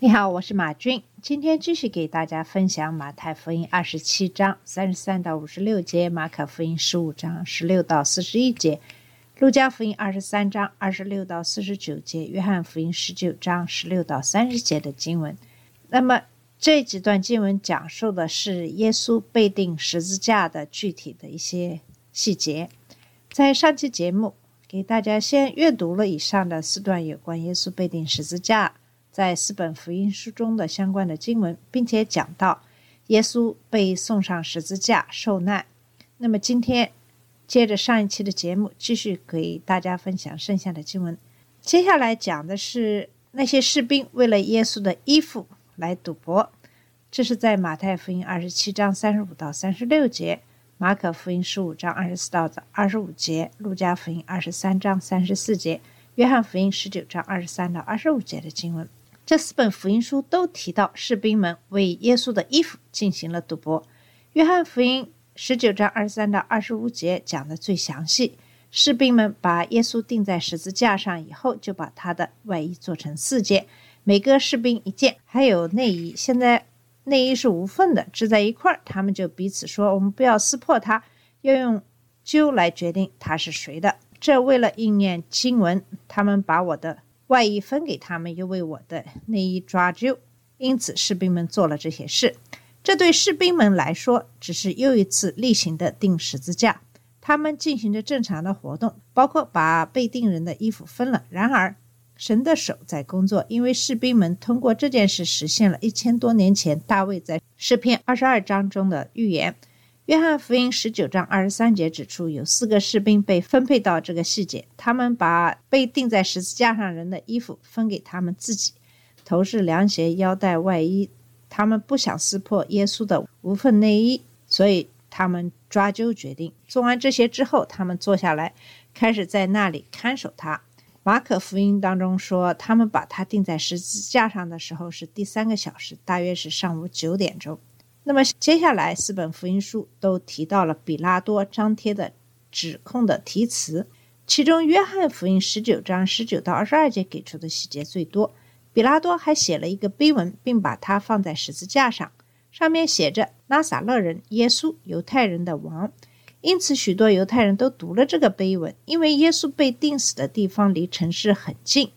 你好，我是马军，今天继续给大家分享马太福音二十七章三十三到五十六节，马可福音十五章十六到四十一节，路加福音二十三章二十六到四十九节，约翰福音十九章十六到三十节的经文。那么这几段经文讲述的是耶稣被钉十字架的具体的一些细节。在上期节目给大家先阅读了以上的四段有关耶稣被钉十字架在四本福音书中的相关的经文，并且讲到耶稣被送上十字架受难。那么今天接着上一期的节目，继续给大家分享剩下的经文。接下来讲的是那些士兵为了耶稣的衣服来赌博，这是在马太福音二十七章三十五到三十六节。马可福音十五章二十四到二十五节，路加福音二十三章三十四节，约翰福音十九章二十三到二十五节的经文。这四本福音书都提到士兵们为耶稣的衣服进行了赌博。约翰福音十九章二十三到二十五节讲的最详细。士兵们把耶稣钉在十字架上以后，就把他的外衣做成四件，每个士兵一件，还有内衣。现在内衣是无缝的，织在一块儿。他们就彼此说：“我们不要撕破它，要用揪来决定它是谁的。”这为了应验经文，他们把我的外衣分给他们，又为我的内衣抓阄。因此，士兵们做了这些事。这对士兵们来说，只是又一次例行的钉十字架。他们进行着正常的活动，包括把被钉人的衣服分了。然而，神的手在工作，因为士兵们通过这件事实现了一千多年前大卫在诗篇二十二章中的预言。约翰福音十九章二十三节指出，有四个士兵被分配到这个细节，他们把被钉在十字架上人的衣服分给他们自己，头饰、凉鞋、腰带、外衣。他们不想撕破耶稣的无缝内衣，所以他们抓阄决定。做完这些之后，他们坐下来，开始在那里看守他。马可福音当中说，他们把他钉在十字架上的时候是第三个小时，大约是上午九点钟。那么接下来四本福音书都提到了比拉多张贴的指控的题词，其中约翰福音十九章十九到二十二节给出的细节最多。比拉多还写了一个碑文，并把它放在十字架上，上面写着“拉撒勒人耶稣，犹太人的王”。因此，许多犹太人都读了这个碑文，因为耶稣被钉死的地方离城市很近。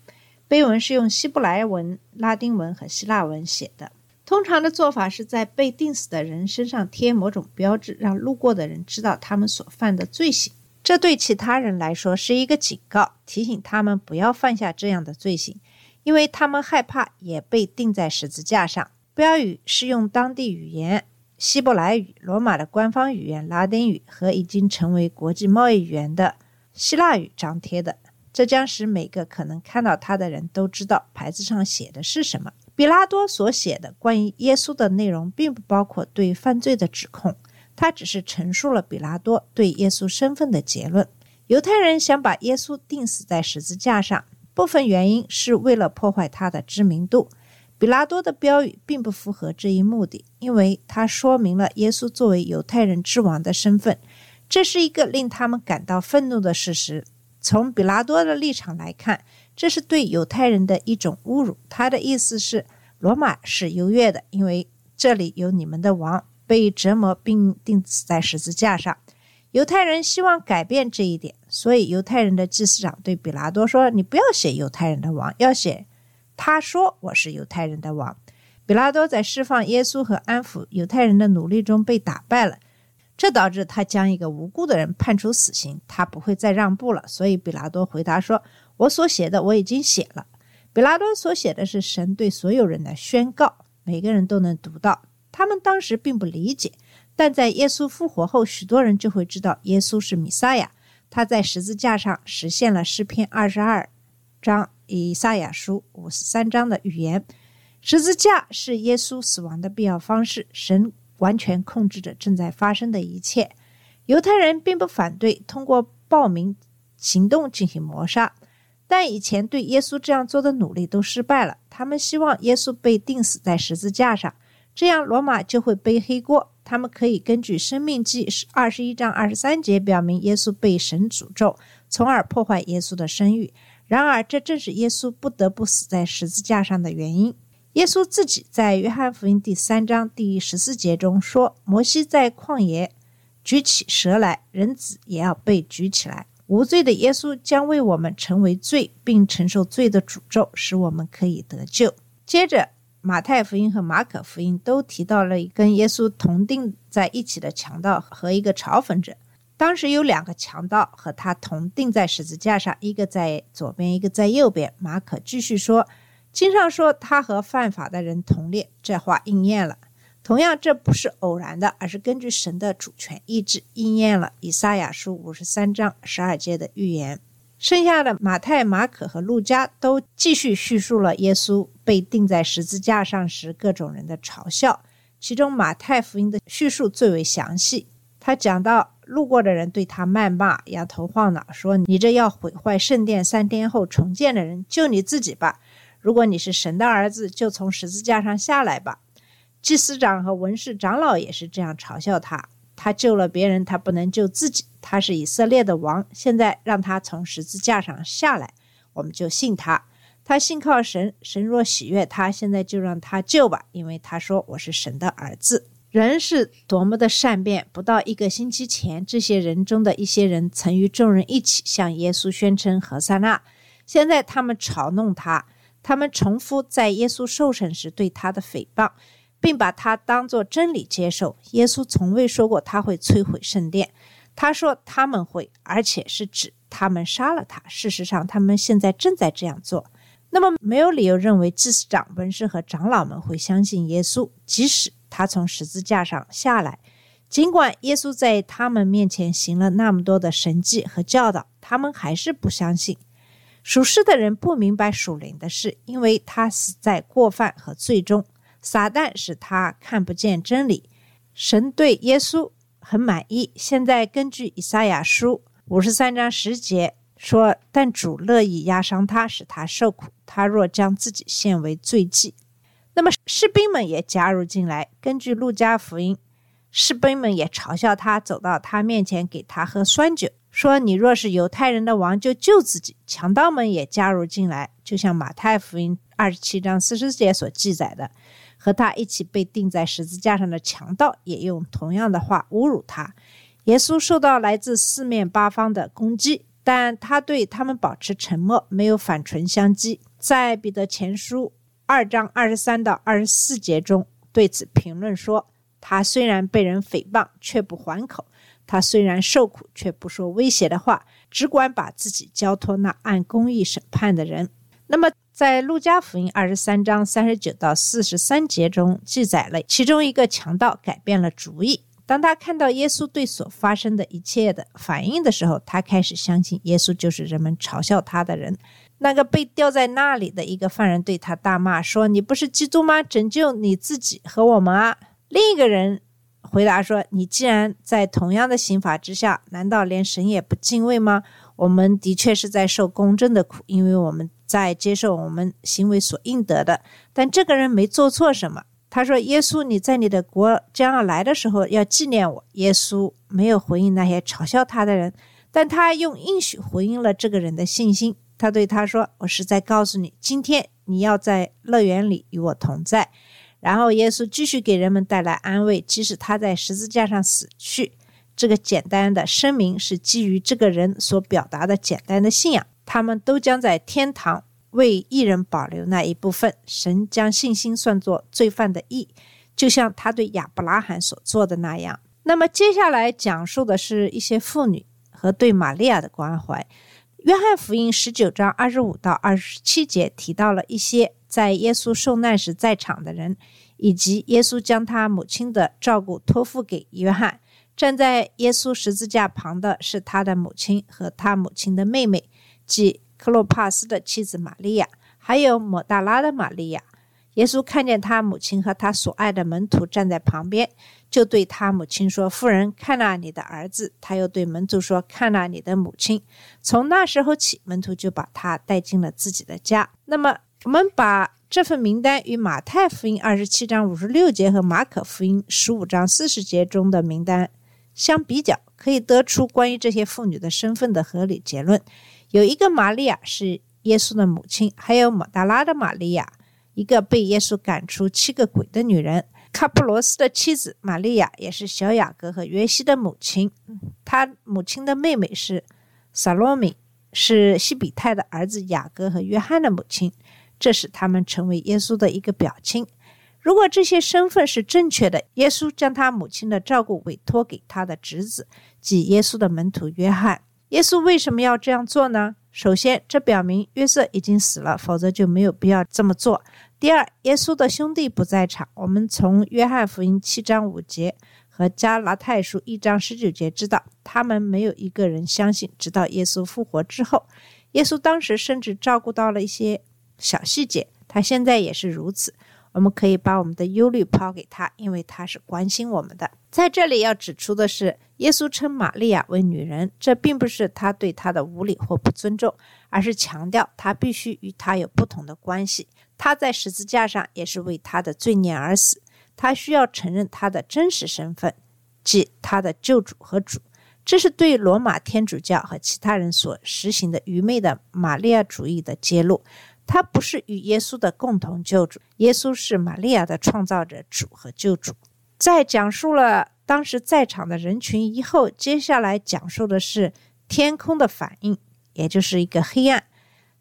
碑文是用希伯来文、拉丁文和希腊文写的。通常的做法是在被钉死的人身上贴某种标志，让路过的人知道他们所犯的罪行。这对其他人来说是一个警告，提醒他们不要犯下这样的罪行。因为他们害怕也被钉在十字架上。标语是用当地语言希伯来语、罗马的官方语言拉丁语和已经成为国际贸易语言的希腊语张贴的。这将使每个可能看到它的人都知道牌子上写的是什么。比拉多所写的关于耶稣的内容，并不包括对犯罪的指控，他只是陈述了比拉多对耶稣身份的结论。犹太人想把耶稣钉死在十字架上。部分原因是为了破坏他的知名度。比拉多的标语并不符合这一目的，因为它说明了耶稣作为犹太人之王的身份，这是一个令他们感到愤怒的事实。从比拉多的立场来看，这是对犹太人的一种侮辱。他的意思是，罗马是优越的，因为这里有你们的王被折磨并钉死在十字架上。犹太人希望改变这一点，所以犹太人的祭司长对比拉多说：“你不要写犹太人的王，要写他说我是犹太人的王。”比拉多在释放耶稣和安抚犹太人的努力中被打败了，这导致他将一个无辜的人判处死刑。他不会再让步了，所以比拉多回答说：“我所写的我已经写了。”比拉多所写的是神对所有人的宣告，每个人都能读到。他们当时并不理解。但在耶稣复活后，许多人就会知道耶稣是弥撒亚。他在十字架上实现了诗篇二十二章、以赛亚书五十三章的语言。十字架是耶稣死亡的必要方式，神完全控制着正在发生的一切。犹太人并不反对通过暴民行动进行谋杀，但以前对耶稣这样做的努力都失败了。他们希望耶稣被钉死在十字架上，这样罗马就会背黑锅。他们可以根据《生命记》二十一章二十三节表明耶稣被神诅咒，从而破坏耶稣的声誉。然而，这正是耶稣不得不死在十字架上的原因。耶稣自己在约翰福音第三章第十四节中说：“摩西在旷野举起蛇来，人子也要被举起来。无罪的耶稣将为我们成为罪，并承受罪的诅咒，使我们可以得救。”接着，马太福音和马可福音都提到了跟耶稣同定在一起的强盗和一个嘲讽者。当时有两个强盗和他同定在十字架上，一个在左边，一个在右边。马可继续说。经上说他和犯法的人同列，这话应验了。同样，这不是偶然的，而是根据神的主权意志应验了以赛亚书五十三章十二节的预言。剩下的马太、马可和路加都继续叙述了耶稣被钉在十字架上时各种人的嘲笑。其中，马太福音的叙述最为详细。他讲到路过的人对他谩骂、摇头晃脑，说：“你这要毁坏圣殿三天后重建的人，就你自己吧。”如果你是神的儿子，就从十字架上下来吧。祭司长和文士长老也是这样嘲笑他。他救了别人，他不能救自己。他是以色列的王，现在让他从十字架上下来，我们就信他。他信靠神，神若喜悦他，现在就让他救吧，因为他说我是神的儿子。人是多么的善变！不到一个星期前，这些人中的一些人曾与众人一起向耶稣宣称何塞纳，现在他们嘲弄他。他们重复在耶稣受审时对他的诽谤，并把他当作真理接受。耶稣从未说过他会摧毁圣殿，他说他们会，而且是指他们杀了他。事实上，他们现在正在这样做。那么，没有理由认为祭司长、文士和长老们会相信耶稣，即使他从十字架上下来。尽管耶稣在他们面前行了那么多的神迹和教导，他们还是不相信。属世的人不明白属灵的事，因为他死在过犯和罪中。撒旦使他看不见真理。神对耶稣很满意。现在根据以赛亚书五十三章十节说：“但主乐意压伤他，使他受苦。他若将自己献为罪祭，那么士兵们也加入进来。根据路加福音，士兵们也嘲笑他，走到他面前给他喝酸酒。”说：“你若是犹太人的王，就救自己。”强盗们也加入进来，就像马太福音二十七章四十节所记载的，和他一起被钉在十字架上的强盗也用同样的话侮辱他。耶稣受到来自四面八方的攻击，但他对他们保持沉默，没有反唇相讥。在彼得前书二章二十三到二十四节中，对此评论说：“他虽然被人诽谤，却不还口。”他虽然受苦，却不说威胁的话，只管把自己交托那按公义审判的人。那么，在路加福音二十三章三十九到四十三节中记载了，其中一个强盗改变了主意。当他看到耶稣对所发生的一切的反应的时候，他开始相信耶稣就是人们嘲笑他的人。那个被吊在那里的一个犯人对他大骂说：“你不是基督吗？拯救你自己和我们啊！”另一个人。回答说：“你既然在同样的刑法之下，难道连神也不敬畏吗？我们的确是在受公正的苦，因为我们在接受我们行为所应得的。但这个人没做错什么。”他说：“耶稣，你在你的国将要来的时候，要纪念我。”耶稣没有回应那些嘲笑他的人，但他用应许回应了这个人的信心。他对他说：“我是在告诉你，今天你要在乐园里与我同在。”然后耶稣继续给人们带来安慰，即使他在十字架上死去。这个简单的声明是基于这个人所表达的简单的信仰。他们都将在天堂为艺人保留那一部分。神将信心算作罪犯的义，就像他对亚伯拉罕所做的那样。那么接下来讲述的是一些妇女和对玛利亚的关怀。约翰福音十九章二十五到二十七节提到了一些。在耶稣受难时在场的人，以及耶稣将他母亲的照顾托付给约翰。站在耶稣十字架旁的是他的母亲和他母亲的妹妹，即克洛帕斯的妻子玛利亚，还有抹大拉的玛利亚。耶稣看见他母亲和他所爱的门徒站在旁边，就对他母亲说：“夫人，看那你的儿子。”他又对门徒说：“看那你的母亲。”从那时候起，门徒就把他带进了自己的家。那么，我们把这份名单与马太福音二十七章五十六节和马可福音十五章四十节中的名单相比较，可以得出关于这些妇女的身份的合理结论。有一个玛利亚是耶稣的母亲，还有马大拉的玛利亚。一个被耶稣赶出七个鬼的女人，卡布罗斯的妻子玛利亚也是小雅各和约西的母亲。他母亲的妹妹是萨罗米，是西比泰的儿子雅各和约翰的母亲。这使他们成为耶稣的一个表亲。如果这些身份是正确的，耶稣将他母亲的照顾委托给他的侄子，即耶稣的门徒约翰。耶稣为什么要这样做呢？首先，这表明约瑟已经死了，否则就没有必要这么做。第二，耶稣的兄弟不在场。我们从约翰福音七章五节和加拉太书一章十九节知道，他们没有一个人相信，直到耶稣复活之后。耶稣当时甚至照顾到了一些小细节，他现在也是如此。我们可以把我们的忧虑抛给他，因为他是关心我们的。在这里要指出的是，耶稣称玛利亚为女人，这并不是他对她的无礼或不尊重，而是强调他必须与她有不同的关系。他在十字架上也是为他的罪孽而死，他需要承认他的真实身份，即他的救主和主。这是对罗马天主教和其他人所实行的愚昧的玛利亚主义的揭露。他不是与耶稣的共同救主，耶稣是玛利亚的创造者、主和救主。在讲述了当时在场的人群以后，接下来讲述的是天空的反应，也就是一个黑暗。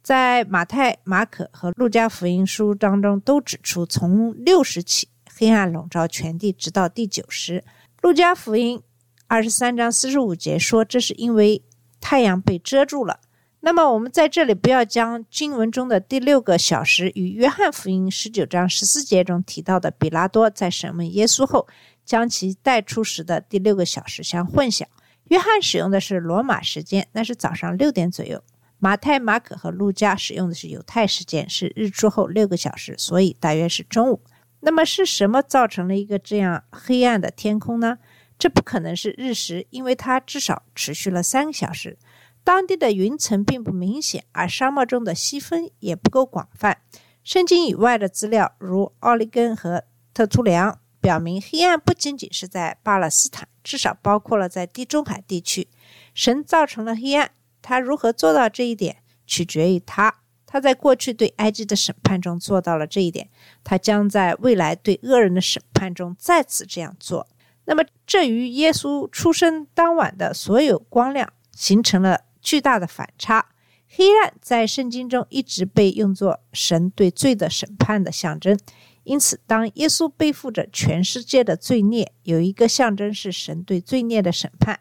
在马太、马可和路加福音书当中都指出，从六十起，黑暗笼罩全地，直到第九时。路加福音二十三章四十五节说，这是因为太阳被遮住了。那么，我们在这里不要将经文中的第六个小时与约翰福音十九章十四节中提到的比拉多在审问耶稣后将其带出时的第六个小时相混淆。约翰使用的是罗马时间，那是早上六点左右；马太、马可和路加使用的是犹太时间，是日出后六个小时，所以大约是中午。那么是什么造成了一个这样黑暗的天空呢？这不可能是日食，因为它至少持续了三个小时。当地的云层并不明显，而沙漠中的细分也不够广泛。圣经以外的资料，如奥利根和特图良，表明黑暗不仅仅是在巴勒斯坦，至少包括了在地中海地区。神造成了黑暗，他如何做到这一点，取决于他。他在过去对埃及的审判中做到了这一点，他将在未来对恶人的审判中再次这样做。那么，这与耶稣出生当晚的所有光亮形成了。巨大的反差，黑暗在圣经中一直被用作神对罪的审判的象征。因此，当耶稣背负着全世界的罪孽，有一个象征是神对罪孽的审判，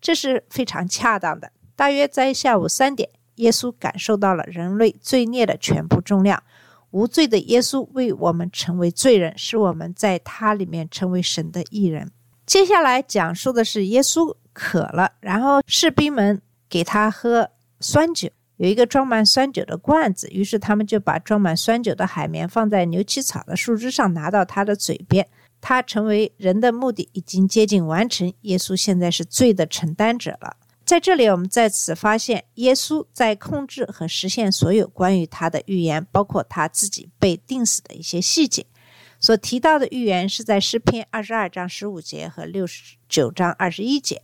这是非常恰当的。大约在下午三点，耶稣感受到了人类罪孽的全部重量。无罪的耶稣为我们成为罪人，使我们在他里面成为神的艺人。接下来讲述的是耶稣渴了，然后士兵们。给他喝酸酒，有一个装满酸酒的罐子，于是他们就把装满酸酒的海绵放在牛膝草的树枝上，拿到他的嘴边。他成为人的目的已经接近完成，耶稣现在是罪的承担者了。在这里，我们再次发现，耶稣在控制和实现所有关于他的预言，包括他自己被钉死的一些细节。所提到的预言是在诗篇二十二章十五节和六十九章二十一节。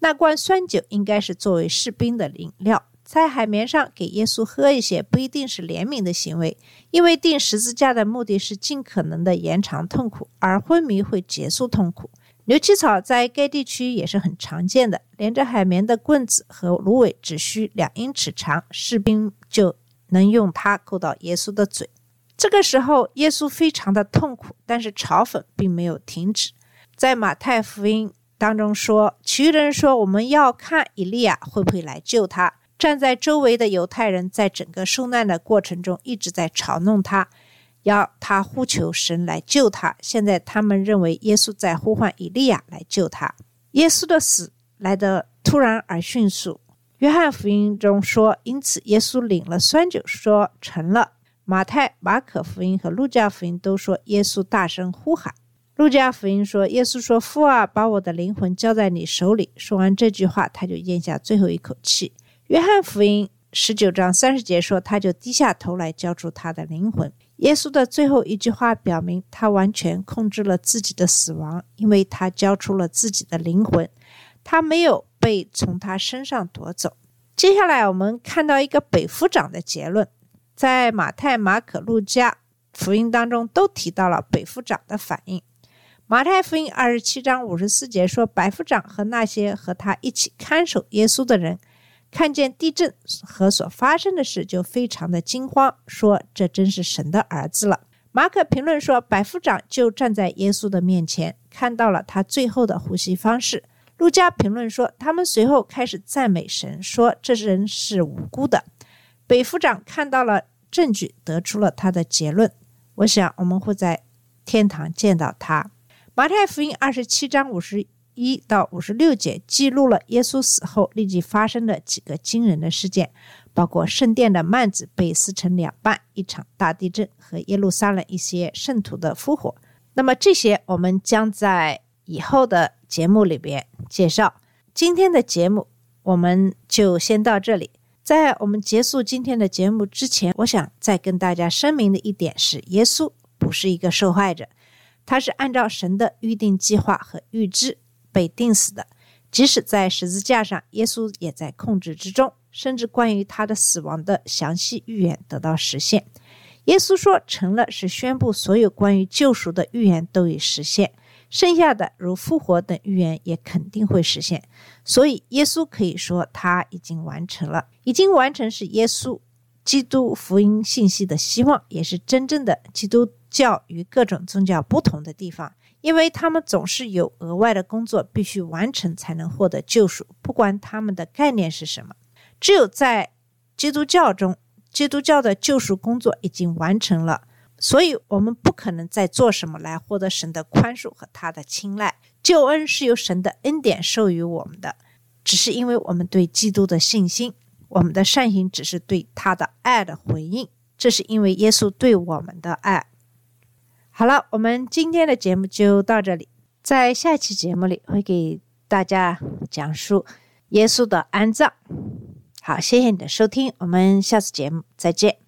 那罐酸酒应该是作为士兵的饮料，在海绵上给耶稣喝一些，不一定是怜悯的行为，因为钉十字架的目的是尽可能的延长痛苦，而昏迷会结束痛苦。牛膝草在该地区也是很常见的，连着海绵的棍子和芦苇只需两英尺长，士兵就能用它够到耶稣的嘴。这个时候，耶稣非常的痛苦，但是嘲讽并没有停止。在马太福音。当中说，其余人说：“我们要看以利亚会不会来救他。”站在周围的犹太人在整个受难的过程中一直在嘲弄他，要他呼求神来救他。现在他们认为耶稣在呼唤以利亚来救他。耶稣的死来得突然而迅速。约翰福音中说：“因此耶稣领了酸酒，说成了。”马太、马可福音和路加福音都说耶稣大声呼喊。路加福音说，耶稣说：“父啊，把我的灵魂交在你手里。”说完这句话，他就咽下最后一口气。约翰福音十九章三十节说，他就低下头来交出他的灵魂。耶稣的最后一句话表明，他完全控制了自己的死亡，因为他交出了自己的灵魂，他没有被从他身上夺走。接下来，我们看到一个北夫长的结论，在马太、马可、路加福音当中都提到了北夫长的反应。马太福音二十七章五十四节说，百夫长和那些和他一起看守耶稣的人，看见地震和所发生的事，就非常的惊慌，说这真是神的儿子了。马可评论说，百夫长就站在耶稣的面前，看到了他最后的呼吸方式。路加评论说，他们随后开始赞美神，说这人是无辜的。北夫长看到了证据，得出了他的结论。我想我们会在天堂见到他。马太福音二十七章五十一到五十六节记录了耶稣死后立即发生的几个惊人的事件，包括圣殿的幔子被撕成两半、一场大地震和耶路撒冷一些圣徒的复活。那么这些我们将在以后的节目里边介绍。今天的节目我们就先到这里。在我们结束今天的节目之前，我想再跟大家声明的一点是：耶稣不是一个受害者。他是按照神的预定计划和预知被钉死的，即使在十字架上，耶稣也在控制之中，甚至关于他的死亡的详细预言得到实现。耶稣说成了，是宣布所有关于救赎的预言都已实现，剩下的如复活等预言也肯定会实现。所以，耶稣可以说他已经完成了。已经完成是耶稣基督福音信息的希望，也是真正的基督。教与各种宗教不同的地方，因为他们总是有额外的工作必须完成才能获得救赎，不管他们的概念是什么。只有在基督教中，基督教的救赎工作已经完成了，所以我们不可能再做什么来获得神的宽恕和他的青睐。救恩是由神的恩典授予我们的，只是因为我们对基督的信心，我们的善行只是对他的爱的回应。这是因为耶稣对我们的爱。好了，我们今天的节目就到这里。在下期节目里，会给大家讲述耶稣的安葬。好，谢谢你的收听，我们下次节目再见。